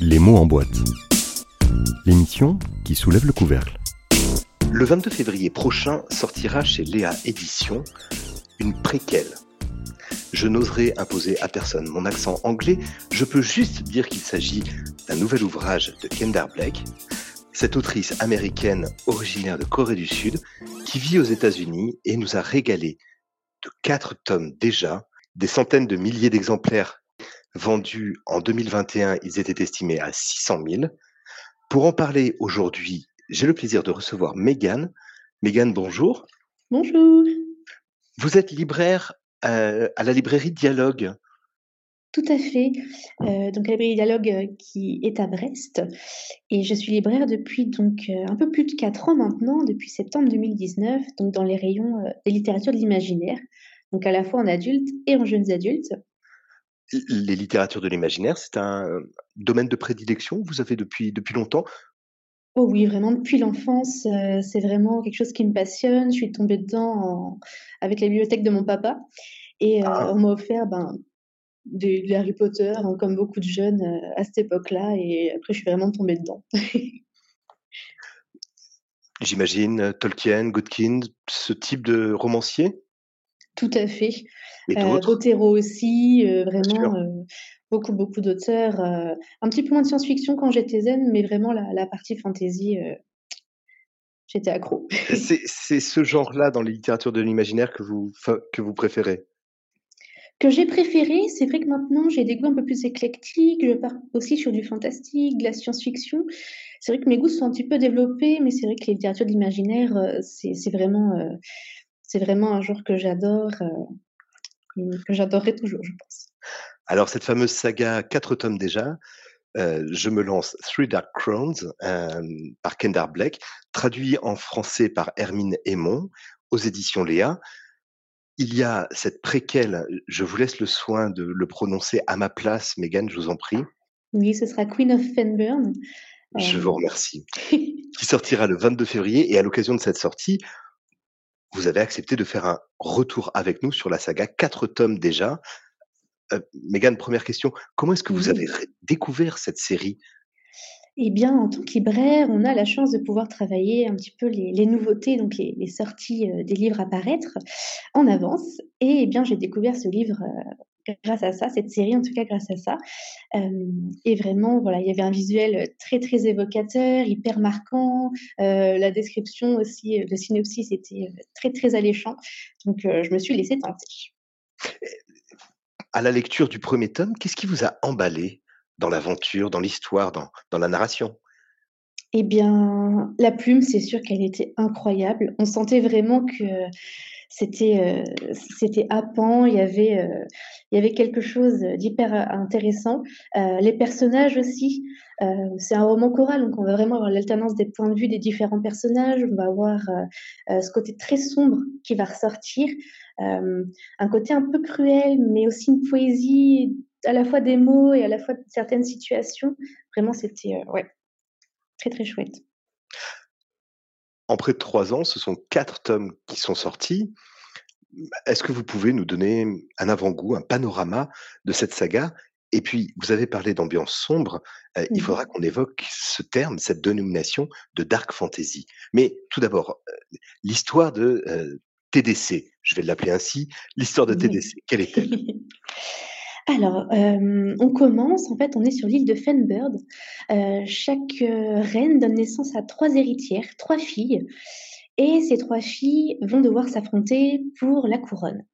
Les mots en boîte. L'émission qui soulève le couvercle. Le 22 février prochain sortira chez Léa Éditions une préquelle. Je n'oserais imposer à personne mon accent anglais, je peux juste dire qu'il s'agit d'un nouvel ouvrage de Kendar Blake, cette autrice américaine originaire de Corée du Sud qui vit aux États-Unis et nous a régalé de quatre tomes déjà, des centaines de milliers d'exemplaires vendus en 2021, ils étaient estimés à 600 000. Pour en parler aujourd'hui, j'ai le plaisir de recevoir Megan. Megan, bonjour. Bonjour. Vous êtes libraire euh, à la librairie Dialogue. Tout à fait. Euh, donc la librairie Dialogue euh, qui est à Brest. Et je suis libraire depuis donc un peu plus de 4 ans maintenant, depuis septembre 2019, donc dans les rayons des littératures de l'imaginaire, donc à la fois en adultes et en jeunes adultes les littératures de l'imaginaire, c'est un euh, domaine de prédilection que vous avez depuis, depuis longtemps? Oh oui, vraiment depuis l'enfance, euh, c'est vraiment quelque chose qui me passionne. Je suis tombée dedans avec la bibliothèque de mon papa et euh, ah. on m'a offert ben, de, Harry Potter, hein, comme beaucoup de jeunes à cette époque-là, et après je suis vraiment tombée dedans. J'imagine Tolkien, Godkin, ce type de romancier? Tout à fait. Et euh, aussi, euh, vraiment euh, beaucoup, beaucoup d'auteurs. un petit peu moins de science-fiction quand j'étais zen, mais vraiment la, partie fantasy, j'étais accro. c'est ce genre-là dans les littératures de l'imaginaire que vous, que vous préférez? Que j'ai préféré, c'est vrai que maintenant j'ai des goûts un peu plus éclectiques, je pars aussi sur du fantastique, de la science-fiction. C'est vrai que mes goûts sont un petit peu développés, mais c'est vrai que les littératures de l'imaginaire, c'est vraiment, c'est vraiment un genre que j'adore, euh, que j'adorerai toujours, je pense. Alors, cette fameuse saga, quatre tomes déjà, euh, je me lance Three Dark Crowns euh, par Kendar Black, traduit en français par Hermine Aymon aux éditions Léa. Il y a cette préquelle, je vous laisse le soin de le prononcer à ma place, Megan, je vous en prie. Oui, ce sera Queen of Fenburn. Je vous remercie. qui sortira le 22 février et à l'occasion de cette sortie, vous avez accepté de faire un retour avec nous sur la saga, quatre tomes déjà. Euh, Mégane, première question, comment est-ce que vous avez découvert cette série? Eh bien, en tant que libraire, on a la chance de pouvoir travailler un petit peu les, nouveautés, donc les, sorties euh, des livres à paraître en avance. Et eh bien, j'ai découvert ce livre euh, grâce à ça, cette série en tout cas grâce à ça. et vraiment, voilà, il y avait un visuel très très évocateur, hyper marquant. la description aussi, le synopsis était très très alléchant. Donc je me suis laissée tenter. À la lecture du premier tome, qu'est-ce qui vous a emballé dans l'aventure, dans l'histoire, dans, dans la narration? Eh bien, la plume, c'est sûr qu'elle était incroyable. On sentait vraiment que c'était euh, c'était happant, il y avait euh, il y avait quelque chose d'hyper intéressant. Euh, les personnages aussi, c'est un roman choral, donc on va vraiment avoir l'alternance des points de vue des différents personnages. On va avoir ce côté très sombre qui va ressortir, un côté un peu cruel, mais aussi une poésie à la fois des mots et à la fois de certaines situations. Vraiment, c'était ouais, très très chouette. En près de trois ans, ce sont quatre tomes qui sont sortis. Est-ce que vous pouvez nous donner un avant-goût, un panorama de cette saga? Et puis, vous avez parlé d'ambiance sombre. Euh, il mmh faudra qu'on évoque ce terme, cette dénomination de dark fantasy. Mais tout d'abord, euh, l'histoire de euh, TDC, je vais l'appeler ainsi, l'histoire de TDC, quelle est-elle? Alors, on commence, en fait, on est sur l'île de Fenbird. chaque reine donne naissance à trois héritières, trois filles, et ces trois filles vont devoir s'affronter pour la couronne.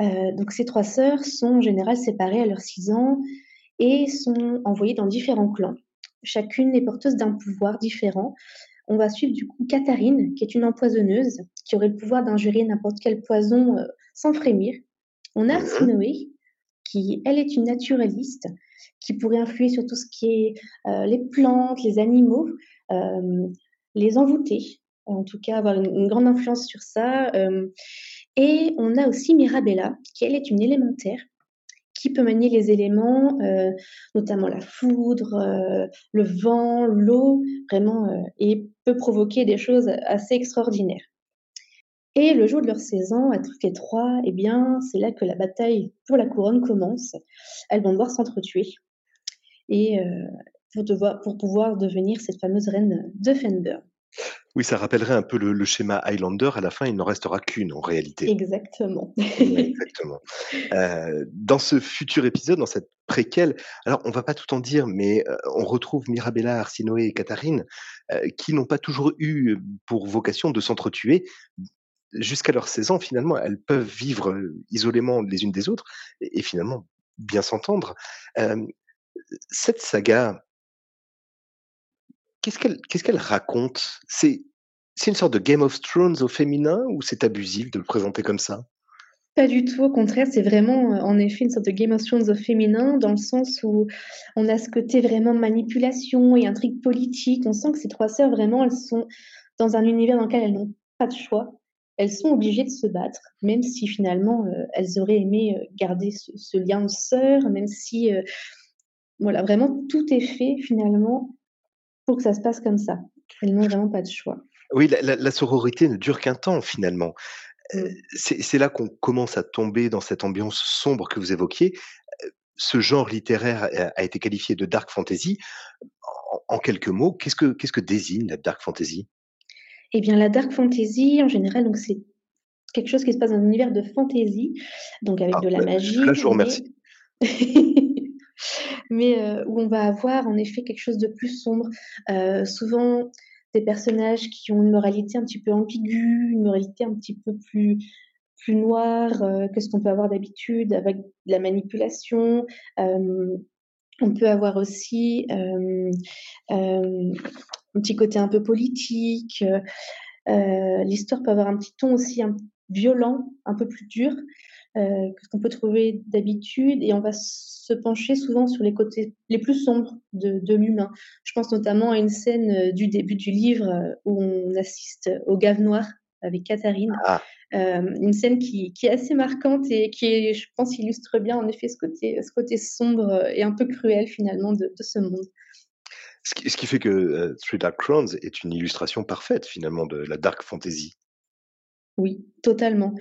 donc, ces trois sœurs sont en général séparées à leurs six ans et sont envoyées dans différents clans. Chacune est porteuse d'un pouvoir différent. On va suivre du coup Katharine, qui est une empoisonneuse, qui aurait le pouvoir d'injurer n'importe quel poison sans frémir. On a Arsinoé, elle, est une naturaliste, qui pourrait influer sur tout ce qui est euh, les plantes, les animaux, euh, les envoûter, en tout cas avoir une, grande influence sur ça. Euh. et on a aussi Mirabella, qui, elle, est une élémentaire, qui peut manier les éléments, notamment la foudre, le vent, l'eau, vraiment, et peut provoquer des choses assez extraordinaires. Et le jour de leur saison, à toutes les trois, eh bien, c'est là que la bataille pour la couronne commence. Elles vont devoir s'entretuer. Et euh, pour, pour pouvoir devenir cette fameuse reine de Fenbird. Oui, ça rappellerait un peu le, schéma Highlander. À la fin, il n'en restera qu'une en réalité. Exactement. exactement. Euh, dans ce futur épisode, dans cette préquelle, alors on va pas tout en dire, mais euh, on retrouve Mirabella, Arsinoé et Catherine, euh, qui n'ont pas toujours eu pour vocation de s'entretuer. Jusqu'à leurs 16 ans, finalement, elles peuvent vivre isolément les unes des autres et, finalement bien s'entendre. cette saga, qu'est-ce qu'elle raconte? C'est une sorte de Game of Thrones au féminin ou c'est abusif de le présenter comme ça? Pas du tout, au contraire, c'est vraiment en effet une sorte de Game of Thrones au féminin dans le sens où on a ce côté vraiment manipulation et intrigue politique. On sent que ces trois sœurs, vraiment, elles sont dans un univers dans lequel elles n'ont pas de choix. Elles sont obligées de se battre, même si finalement euh, elles auraient aimé euh, garder ce, lien de sœur, même si, voilà, vraiment tout est fait finalement pour que ça se passe comme ça. Elles n'ont vraiment pas de choix. Oui, la, sororité ne dure qu'un temps finalement. Euh, mmh. C'est là qu'on commence à tomber dans cette ambiance sombre que vous évoquiez. Euh, ce genre littéraire a, été qualifié de dark fantasy. En, quelques mots, qu'est-ce que, qu'est-ce que désigne la dark fantasy? Eh bien, la dark fantasy, en général, donc c'est quelque chose qui se passe dans un univers de fantasy, donc avec ah, de la bah, magie. Là, je vous remercie. mais euh, où on va avoir en effet quelque chose de plus sombre. Euh, souvent des personnages qui ont une moralité un petit peu ambiguë, une moralité un petit peu plus plus noire euh, que ce qu'on peut avoir d'habitude avec de la manipulation. on peut avoir aussi un petit côté un peu politique. L'histoire peut avoir un petit ton aussi un, violent, un peu plus dur. Euh, que ce qu'on peut trouver d'habitude, et on va se pencher souvent sur les côtés les plus sombres de, de l'humain. Je pense notamment à une scène euh, du début du livre euh, où on assiste au Gave Noir avec Katharine. Ah. une scène qui, qui, est assez marquante et qui, est, je pense, illustre bien en effet ce côté, ce côté sombre et un peu cruel finalement de, de ce monde. Ce qui, ce qui, fait que Three Dark Crowns est une illustration parfaite finalement de la dark fantasy. Oui, totalement.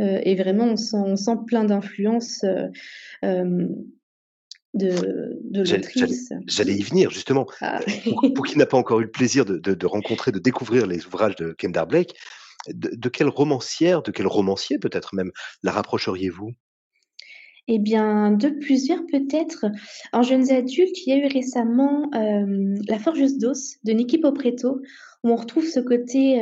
Euh, et vraiment, on sent, plein d'influences euh, euh, de, de l'autrice. J'allais y venir, justement. Ah. Pour, qui n'a pas encore eu le plaisir de, rencontrer, de découvrir les ouvrages de Kendra Blake, de, quelle romancière, de quel romancier peut-être même, la rapprocheriez-vous? Eh bien, de plusieurs peut-être. En jeunes adultes, il y a eu récemment La Forgeuse d'os de Niki Popreto, où on retrouve ce côté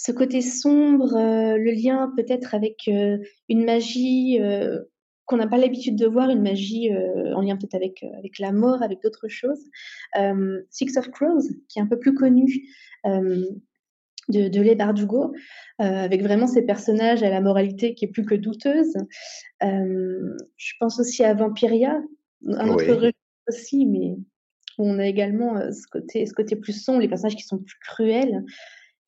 ce côté sombre, euh, le lien peut-être avec euh, une magie euh, qu'on n'a pas l'habitude de voir, une magie en lien peut-être avec, avec la mort, avec d'autres choses. Six of Crows, qui est un peu plus connu, de, de Leigh Bardugo, avec vraiment ces personnages à la moralité qui est plus que douteuse. je pense aussi à Vampiria, un autre registre aussi, mais où on a également ce, côté, ce côté plus sombre, les personnages qui sont plus cruels.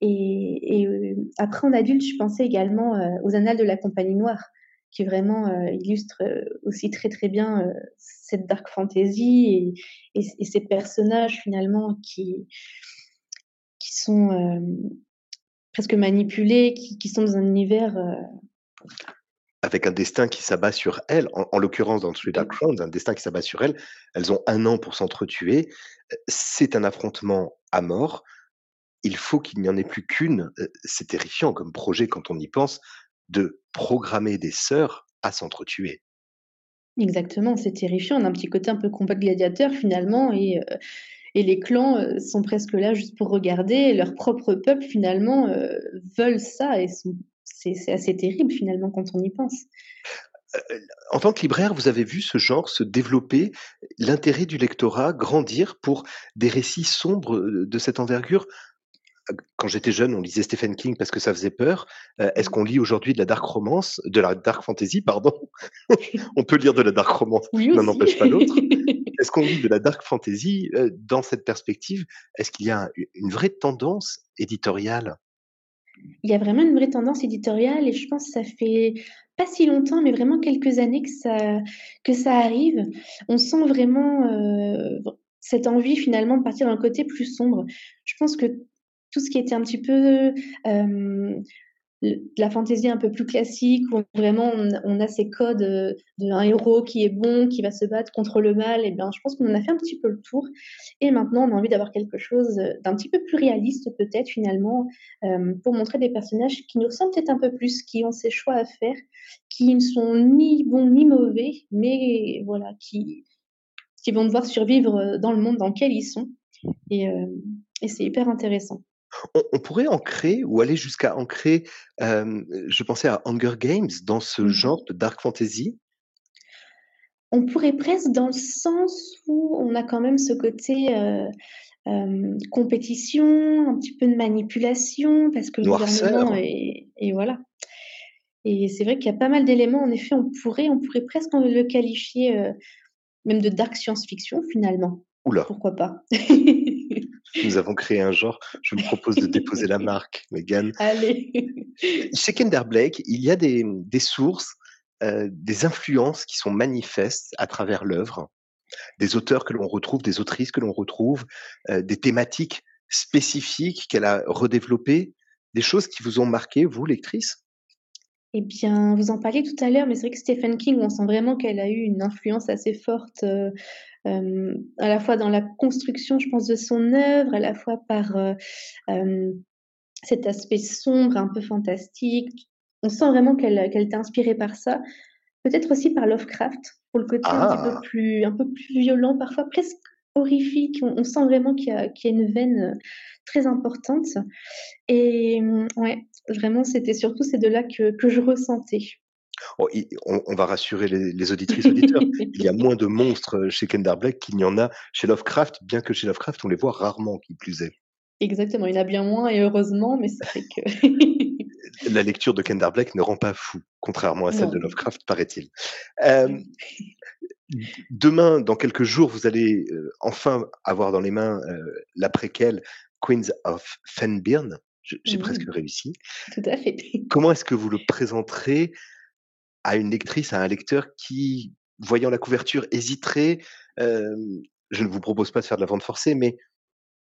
Et, euh, après, en adulte, je pensais également euh, aux Annales de la Compagnie Noire, qui vraiment euh, illustre aussi très très bien cette dark fantasy et, ces personnages finalement qui, qui sont presque manipulés, qui, sont dans un univers avec un destin qui s'abat sur elles, en, l'occurrence dans Three Dark Crowns, un destin qui s'abat sur elles. Elles ont un an pour s'entretuer. C'est un affrontement à mort il faut qu'il n'y en ait plus qu'une. C'est terrifiant comme projet quand on y pense de programmer des sœurs à s'entretuer. Exactement, c'est terrifiant. On a un petit côté un peu combat gladiateur finalement et, et les clans sont presque là juste pour regarder. Leur propre peuple finalement veulent ça et c'est assez terrible finalement quand on y pense. En tant que libraire, vous avez vu ce genre se développer, l'intérêt du lectorat grandir pour des récits sombres de cette envergure? Quand j'étais jeune, on lisait Stephen King parce que ça faisait peur. Euh, est-ce qu'on lit aujourd'hui de la dark romance, de la dark fantasy, pardon? On peut lire de la dark romance, l'un n'empêche pas l'autre. Est-ce qu'on lit de la dark fantasy euh, dans cette perspective? Est-ce qu'il y a une vraie tendance éditoriale? Il y a vraiment une vraie tendance éditoriale et je pense que ça fait pas si longtemps, mais vraiment quelques années que ça, que ça arrive. On sent vraiment euh, cette envie finalement de partir d'un côté plus sombre. Je pense que tout ce qui était un petit peu la fantaisie un peu plus classique, où vraiment on, a ces codes euh, d'un héros qui est bon, qui va se battre contre le mal, et bien je pense qu'on en a fait un petit peu le tour. Et maintenant, on a envie d'avoir quelque chose d'un petit peu plus réaliste, peut-être finalement, euh, pour montrer des personnages qui nous ressemblent peut-être un peu plus, qui ont ces choix à faire, qui ne sont ni bons ni mauvais, mais voilà, qui, vont devoir survivre dans le monde dans lequel ils sont. Euh, et c'est hyper intéressant. On, pourrait ancrer ou aller jusqu'à ancrer, je pensais à Hunger Games dans ce mmh genre de dark fantasy. On pourrait presque dans le sens où on a quand même ce côté compétition, un petit peu de manipulation, parce que le gouvernement est, et voilà. Et c'est vrai qu'il y a pas mal d'éléments. En effet, on pourrait, on pourrait presque le qualifier même de dark science-fiction finalement. Oula. Pourquoi pas? Nous avons créé un genre. Je me propose de déposer la marque, Megan. Allez. Chez Kender Blake, il y a des, sources, euh, des influences qui sont manifestes à travers l'œuvre, des auteurs que l'on retrouve, des autrices que l'on retrouve, euh, des thématiques spécifiques qu'elle a redéveloppées, des choses qui vous ont marqué, vous, lectrice? Eh bien, vous en parliez tout à l'heure, mais c'est vrai que Stephen King, on sent vraiment qu'elle a eu une influence assez forte euh, euh, à la fois dans la construction, je pense, de son œuvre, à la fois par euh, euh, cet aspect sombre, un peu fantastique. On sent vraiment qu'elle qu'elle était inspirée par ça. Peut-être aussi par Lovecraft, pour le côté un, petit peu ah! plus, un peu plus violent, parfois presque horrifique. On, sent vraiment qu'il y, a, qu'il y a une veine très importante. Et ouais, vraiment, c'était surtout ces deux-là que, que je ressentais. Oh, on, va rassurer les, auditrices auditeurs. il y a moins de monstres chez Kender Black qu'il n'y en a chez Lovecraft, bien que chez Lovecraft, on les voit rarement, qui plus est. Exactement, il y en a bien moins et heureusement, mais c'est vrai que. La lecture de Kender Black ne rend pas fou, contrairement à celle de Lovecraft, paraît-il. demain, dans quelques jours, vous allez enfin avoir dans les mains la préquelle Queens of Fenbirn. J'ai presque réussi. Tout à fait. Comment est-ce que vous le présenterez à une lectrice, à un lecteur qui, voyant la couverture, hésiterait. je ne vous propose pas de faire de la vente forcée, mais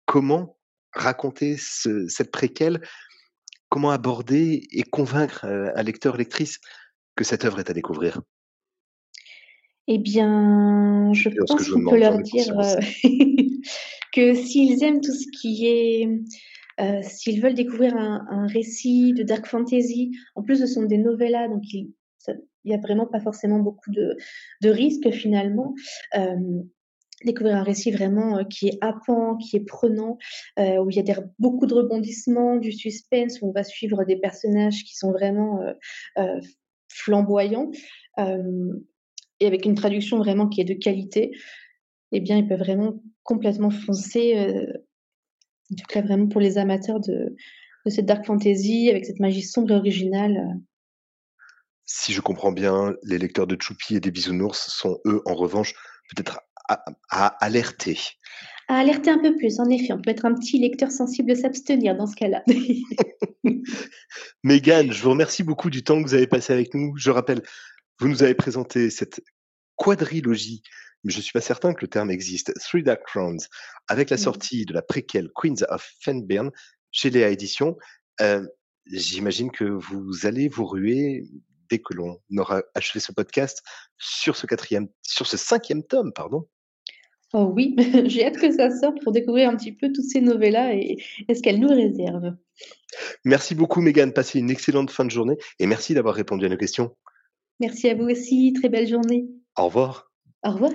comment raconter cette préquelle? Comment aborder et convaincre un lecteur, lectrice que cette œuvre est à découvrir? Eh bien, je pense qu'on peut leur dire que s'ils aiment tout ce qui est, s'ils veulent découvrir un, un, récit de dark fantasy, en plus ce sont des novellas, donc ils, il n'y a vraiment pas forcément beaucoup de, risques finalement. Euh, découvrir un récit vraiment euh, qui est happant, qui est prenant, euh, où il y a beaucoup de rebondissements, du suspense, où on va suivre des personnages qui sont vraiment flamboyants, et avec une traduction vraiment qui est de qualité, eh bien, ils peuvent vraiment complètement foncer, en tout cas vraiment pour les amateurs de, de cette dark fantasy, avec cette magie sombre et originale si je comprends bien, les lecteurs de Choupi et des bisounours sont, eux, en revanche, peut-être à, alerter. À alerter un peu plus, en effet. On peut être un petit lecteur sensible s'abstenir dans ce cas-là. Mégane, je vous remercie beaucoup du temps que vous avez passé avec nous. Je rappelle, vous nous avez présenté cette quadrilogie, mais je ne suis pas certain que le terme existe, Three Dark Crowns, avec la sortie de la préquelle Queens of Fenbirn chez Léa Éditions. Euh, j'imagine que vous allez vous ruer dès que l'on aura achevé ce podcast sur ce quatrième, sur ce cinquième tome, pardon. Oh oui, j'ai hâte que ça sorte pour découvrir un petit peu toutes ces novellas et, et ce qu'elles nous réservent. Merci beaucoup, Megan. Passez une excellente fin de journée et merci d'avoir répondu à nos questions. Merci à vous aussi. Très belle journée. Au revoir. Au revoir.